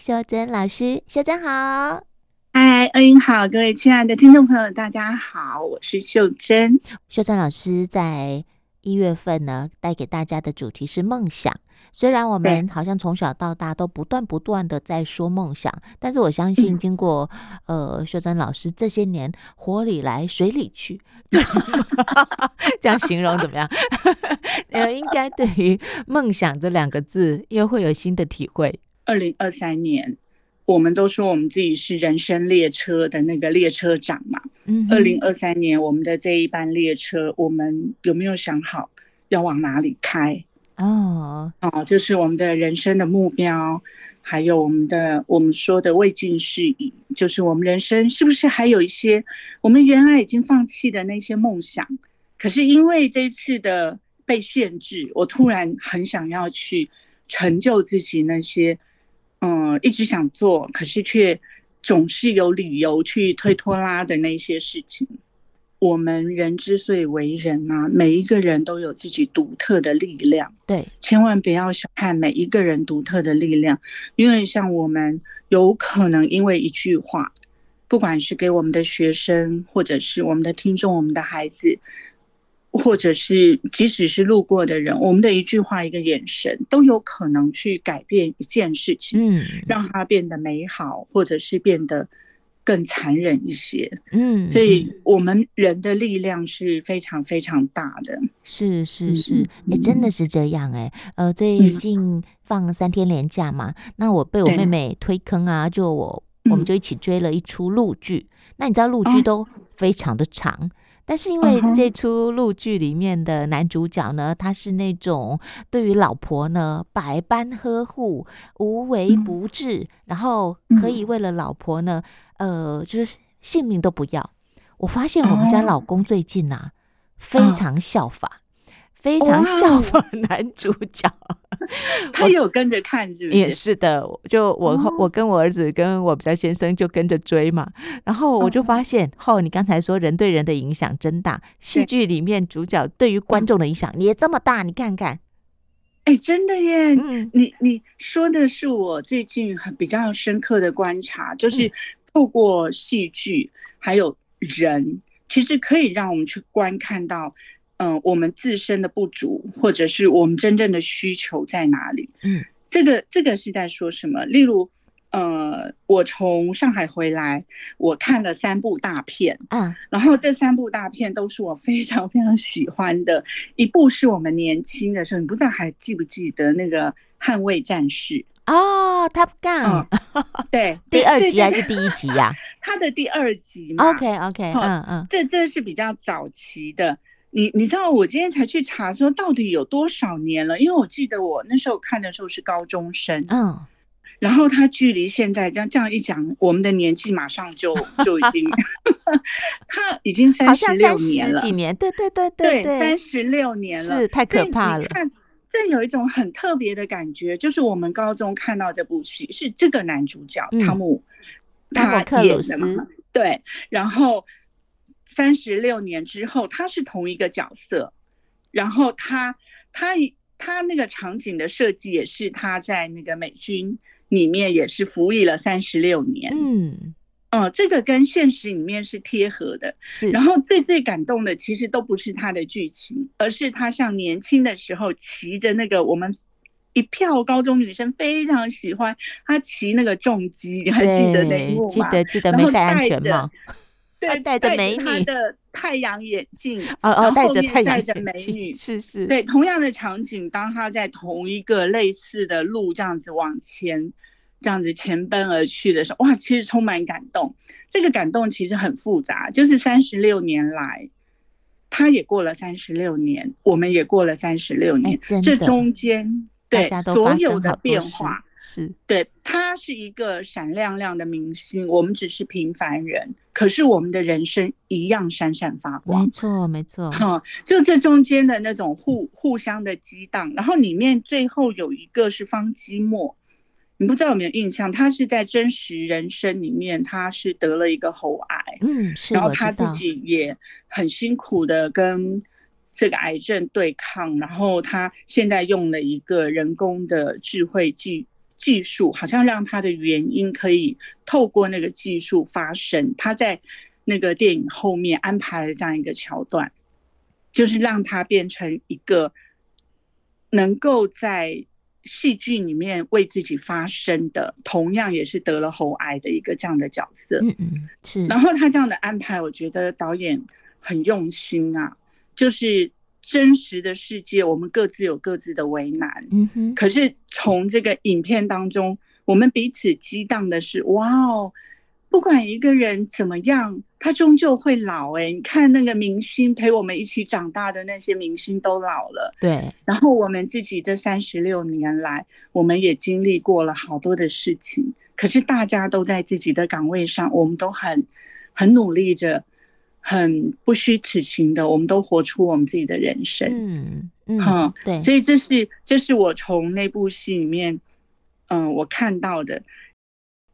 秀珍老师，秀珍好，嗨，恩英好，各位亲爱的听众朋友，大家好，我是秀珍。秀珍老师在一月份呢，带给大家的主题是梦想。虽然我们好像从小到大都不断不断的在说梦想，但是我相信经过呃秀珍老师这些年火里来水里去，这样形容怎么样？呃，应该对于梦想这两个字又会有新的体会。二零二三年，我们都说我们自己是人生列车的那个列车长嘛。嗯，二零二三年，我们的这一班列车，我们有没有想好要往哪里开？哦哦，就是我们的人生的目标，还有我们的我们说的未尽事宜，就是我们人生是不是还有一些我们原来已经放弃的那些梦想？可是因为这次的被限制，我突然很想要去成就自己那些。嗯，一直想做，可是却总是有理由去推拖拉的那些事情。我们人之所以为人啊，每一个人都有自己独特的力量。对，千万不要小看每一个人独特的力量，因为像我们有可能因为一句话，不管是给我们的学生，或者是我们的听众，我们的孩子。或者是即使是路过的人，我们的一句话、一个眼神，都有可能去改变一件事情，嗯，让它变得美好，或者是变得更残忍一些，嗯。所以，我们人的力量是非常非常大的。是是是，哎、欸，真的是这样哎、欸。呃，最近放三天连假嘛，那我被我妹妹推坑啊，就我我们就一起追了一出陆剧。那你知道陆剧都非常的长。但是因为这出陆剧里面的男主角呢，他是那种对于老婆呢百般呵护、无微不至，然后可以为了老婆呢，呃，就是性命都不要。我发现我们家老公最近呐、啊，非常效法。非常效仿 男主角，他有跟着看，是不是？也是的，就我我跟我儿子跟我比较先生就跟着追嘛，然后我就发现，哦，你刚才说人对人的影响真大，戏剧里面主角对于观众的影响也这么大，你看看，哎，真的耶！嗯，你你说的是我最近很比较深刻的观察，就是透过戏剧还有人，其实可以让我们去观看到。嗯，我们自身的不足，或者是我们真正的需求在哪里？嗯，这个这个是在说什么？例如，呃，我从上海回来，我看了三部大片，嗯，然后这三部大片都是我非常非常喜欢的。一部是我们年轻的时候，你不知道还记不记得那个《捍卫战士》哦，《Top Gun》对，第二集还是第一集呀？他的第二集嘛。OK OK，嗯嗯，这这是比较早期的。你你知道我今天才去查说到底有多少年了？因为我记得我那时候看的时候是高中生，嗯，然后他距离现在这样这样一讲，我们的年纪马上就 就已经，他已经三十六年了，几年？对对对对对，三十六年了，是太可怕了。你看，这有一种很特别的感觉，就是我们高中看到这部戏是这个男主角汤姆，汤姆克鲁斯，对，然后。三十六年之后，他是同一个角色，然后他他他那个场景的设计也是他在那个美军里面也是服役了三十六年，嗯嗯，这个跟现实里面是贴合的。是，然后最最感动的其实都不是他的剧情，而是他像年轻的时候骑着那个我们一票高中女生非常喜欢他骑那个重机，你还记得那一幕吗？记得记得，没戴安全帽。对，戴着美女他的太阳眼镜，哦哦，戴着太阳戴着美女，是是，对，同样的场景，当他在同一个类似的路这样子往前，这样子前奔而去的时候，哇，其实充满感动。这个感动其实很复杂，就是三十六年来，他也过了三十六年，我们也过了三十六年，这中间对所有的变化。是对，他是一个闪亮亮的明星，我们只是平凡人，可是我们的人生一样闪闪发光。没错，没错。哈，就这中间的那种互互相的激荡，然后里面最后有一个是方积墨，你不知道有没有印象？他是在真实人生里面，他是得了一个喉癌，嗯，是，然后他自己也很辛苦的跟这个癌症对抗，然后他现在用了一个人工的智慧技。技术，好像让他的原因可以透过那个技术发生。他在那个电影后面安排了这样一个桥段，就是让他变成一个能够在戏剧里面为自己发声的，同样也是得了喉癌的一个这样的角色。嗯嗯，是。然后他这样的安排，我觉得导演很用心啊，就是。真实的世界，我们各自有各自的为难。嗯哼。可是从这个影片当中，我们彼此激荡的是：哇哦，不管一个人怎么样，他终究会老。哎，你看那个明星陪我们一起长大的那些明星都老了。对。然后我们自己这三十六年来，我们也经历过了好多的事情。可是大家都在自己的岗位上，我们都很很努力着。很不虚此行的，我们都活出我们自己的人生。嗯嗯，哈，对，所以这是这是我从那部戏里面，嗯、呃，我看到的。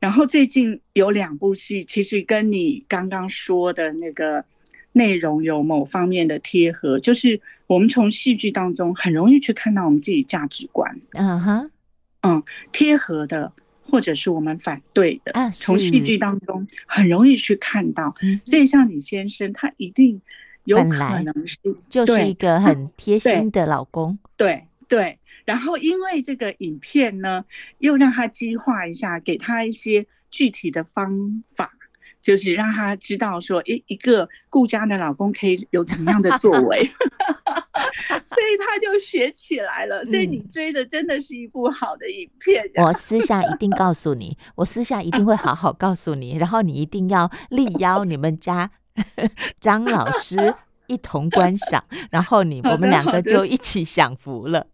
然后最近有两部戏，其实跟你刚刚说的那个内容有某方面的贴合，就是我们从戏剧当中很容易去看到我们自己价值观。嗯哼，嗯，贴合的。或者是我们反对的，从戏剧当中很容易去看到。所以像李先生，他一定有可能是就是一个很贴心的老公。对对。然后因为这个影片呢，又让他激化一下，给他一些具体的方法，就是让他知道说，一一个顾家的老公可以有怎么样的作为。所以他就学起来了。所以你追的真的是一部好的影片。嗯。我私下一定告诉你，我私下一定会好好告诉你，然后你一定要力邀你们家 张老师一同观赏，然后你我们两个就一起享福了。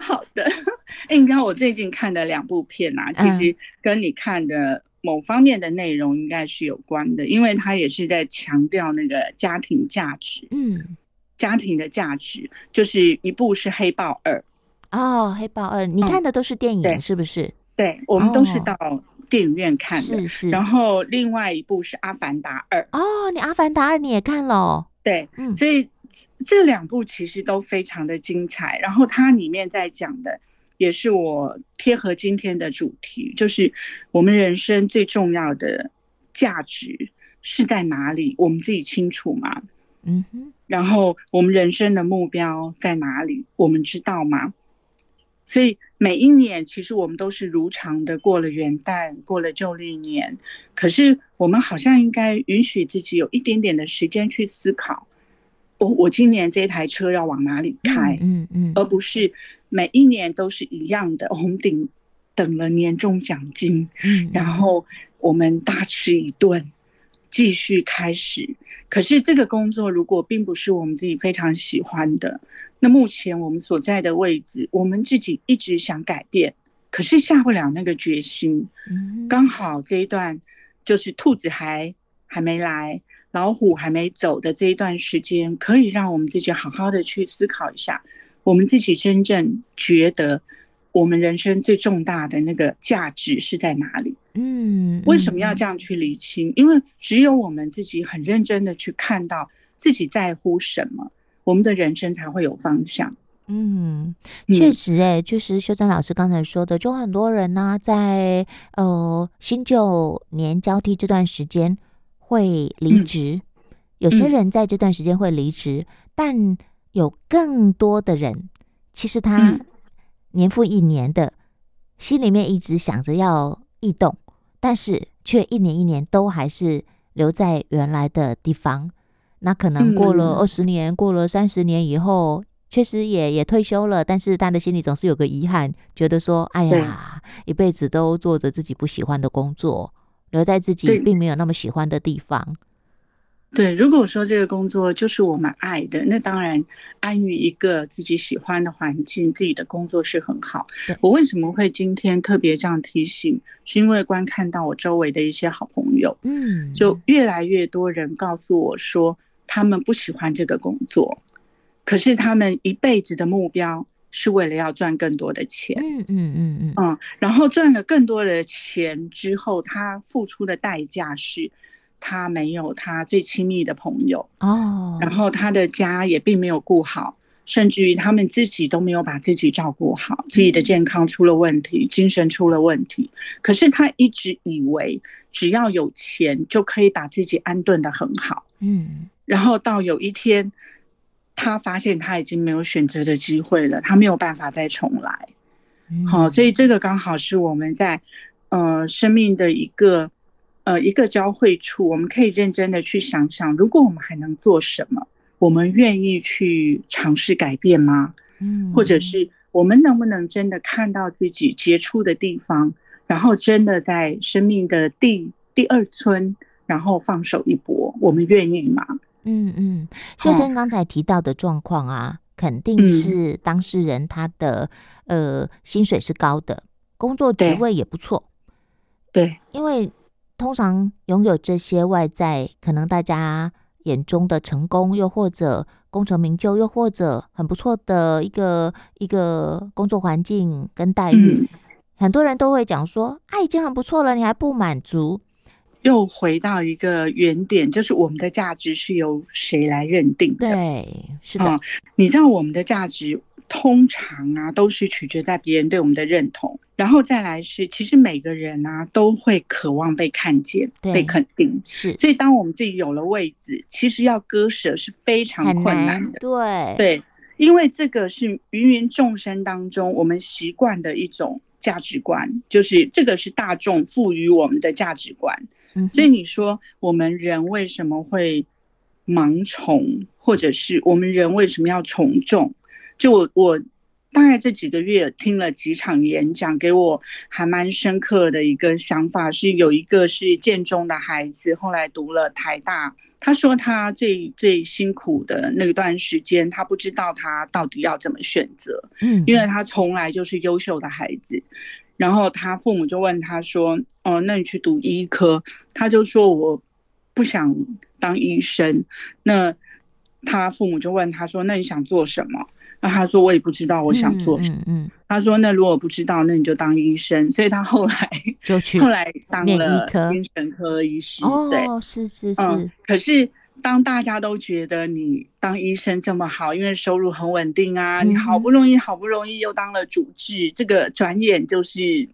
好的，哎，你看我最近看的两部片啊，其实跟你看的某方面的内容应该是有关的，因为他也是在强调那个家庭价值。嗯。家庭的价值，就是一部是《黑豹二》哦，《黑豹二》你看的都是电影是不是？嗯、对，我们都是到电影院看的。是是。然后另外一部是《阿凡达二》哦，你《阿凡达二》你也看了？对，嗯，所以这两部其实都非常的精彩。然后它里面在讲的也是我贴合今天的主题，就是我们人生最重要的价值是在哪里？我们自己清楚吗？嗯哼，然后我们人生的目标在哪里？我们知道吗？所以每一年其实我们都是如常的过了元旦，过了旧历年。可是我们好像应该允许自己有一点点的时间去思考：我我今年这台车要往哪里开？嗯嗯，而不是每一年都是一样的。我们顶等了年终奖金，嗯然后我们大吃一顿。继续开始，可是这个工作如果并不是我们自己非常喜欢的，那目前我们所在的位置，我们自己一直想改变，可是下不了那个决心。刚好这一段就是兔子还还没来，老虎还没走的这一段时间，可以让我们自己好好的去思考一下，我们自己真正觉得。我们人生最重大的那个价值是在哪里？嗯，为什么要这样去理清？因为只有我们自己很认真的去看到自己在乎什么，我们的人生才会有方向。嗯，确实，哎，就是修真老师刚才说的，就很多人呢、啊，在呃新旧年交替这段时间会离职，嗯、有些人在这段时间会离职，嗯、但有更多的人，其实他、嗯。年复一年的，心里面一直想着要异动，但是却一年一年都还是留在原来的地方。那可能过了二十年，嗯、过了三十年以后，确实也也退休了，但是他的心里总是有个遗憾，觉得说：“哎呀，一辈子都做着自己不喜欢的工作，留在自己并没有那么喜欢的地方。”对，如果说这个工作就是我们爱的，那当然安于一个自己喜欢的环境，自己的工作是很好。我为什么会今天特别这样提醒？是因为观看到我周围的一些好朋友，嗯，就越来越多人告诉我说，他们不喜欢这个工作，可是他们一辈子的目标是为了要赚更多的钱。嗯嗯嗯嗯嗯，然后赚了更多的钱之后，他付出的代价是。他没有他最亲密的朋友哦，然后他的家也并没有顾好，甚至于他们自己都没有把自己照顾好，自己的健康出了问题，精神出了问题。可是他一直以为只要有钱就可以把自己安顿的很好，嗯。然后到有一天，他发现他已经没有选择的机会了，他没有办法再重来。好，所以这个刚好是我们在呃生命的一个呃一个交汇处，我们可以认真的去想想，如果我们还能做什么。我们愿意去尝试改变吗？嗯，或者是我们能不能真的看到自己杰出的地方，然后真的在生命的第第二春，然后放手一搏？我们愿意吗？嗯嗯，秀珍刚才提到的状况啊，肯定是当事人他的呃薪水是高的，工作职位也不错。对，因为通常拥有这些外在，可能大家。眼中的成功，又或者功成名就，又或者很不错的一个一个工作环境跟待遇，嗯、很多人都会讲说：“啊，已经很不错了，你还不满足？”又回到一个原点，就是我们的价值是由谁来认定的？对，是的。嗯、你知道我们的价值。通常啊，都是取决在别人对我们的认同，然后再来是，其实每个人啊都会渴望被看见、被肯定。是，所以当我们自己有了位置，其实要割舍是非常困难的。对对，因为这个是芸芸众生当中我们习惯的一种价值观，就是这个是大众赋予我们的价值观。嗯，所以你说我们人为什么会盲从，或者是我们人为什么要从众？就我我大概这几个月听了几场演讲，给我还蛮深刻的一个想法是，有一个是建中的孩子，后来读了台大，他说他最最辛苦的那段时间，他不知道他到底要怎么选择，嗯，因为他从来就是优秀的孩子，然后他父母就问他说，哦，那你去读医科，他就说我不想当医生，那他父母就问他说，那你想做什么？那他说我也不知道我想做什么。嗯，嗯，他说那如果不知道，那你就当医生。所以他后来 就去后来当了精神科医师。对，哦，是是是。嗯，可是当大家都觉得你当医生这么好，因为收入很稳定啊，你好不容易好不容易又当了主治，这个转眼就是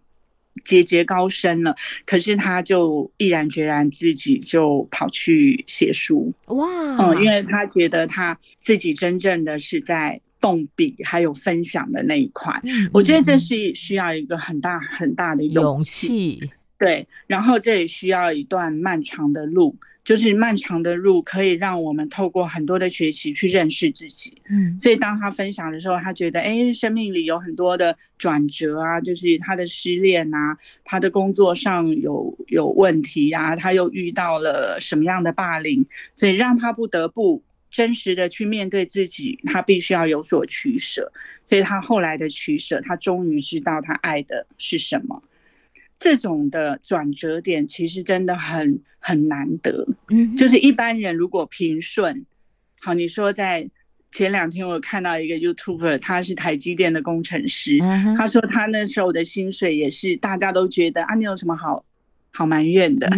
节节高升了。可是他就毅然决然自己就跑去写书。哇，嗯，因为他觉得他自己真正的是在。动笔还有分享的那一块，嗯，我觉得这是需要一个很大很大的勇气，勇气，对，然后这也需要一段漫长的路，就是漫长的路可以让我们透过很多的学习去认识自己，嗯，所以当他分享的时候，他觉得，哎，生命里有很多的转折啊，就是他的失恋啊，他的工作上有有问题啊，他又遇到了什么样的霸凌，所以让他不得不。真实的去面对自己，他必须要有所取舍，所以他后来的取舍，他终于知道他爱的是什么。这种的转折点其实真的很很难得。嗯，就是一般人如果平顺，好，你说在前两天我看到一个 YouTuber，他是台积电的工程师，他说他那时候的薪水也是大家都觉得啊，你有什么好？好埋怨的，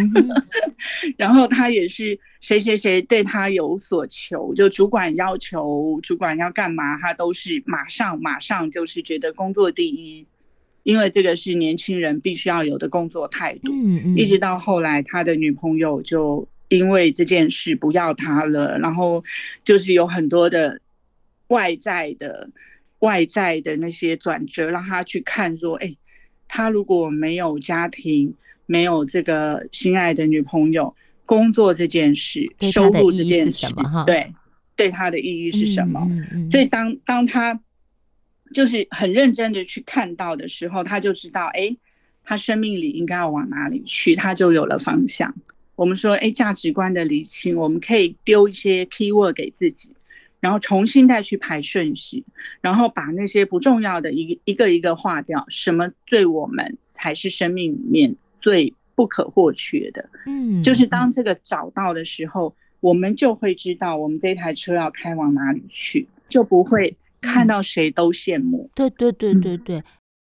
然后他也是谁谁谁对他有所求，就主管要求主管要干嘛，他都是马上马上就是觉得工作第一，因为这个是年轻人必须要有的工作态度。一直到后来他的女朋友就因为这件事不要他了，然后就是有很多的外在的外在的那些转折，让他去看说，哎，他如果没有家庭。没有这个心爱的女朋友，工作这件事，收入这件事，对，对他的意义是什么？所以当当他就是很认真的去看到的时候，他就知道，哎，他生命里应该要往哪里去，他就有了方向。我们说，哎，价值观的理清，我们可以丢一些 keyword 给自己，然后重新再去排顺序，然后把那些不重要的一一个一个划掉，什么对我们才是生命里面。最不可或缺的，嗯，就是当这个找到的时候，我们就会知道我们这台车要开往哪里去，就不会看到谁都羡慕。对对对对对，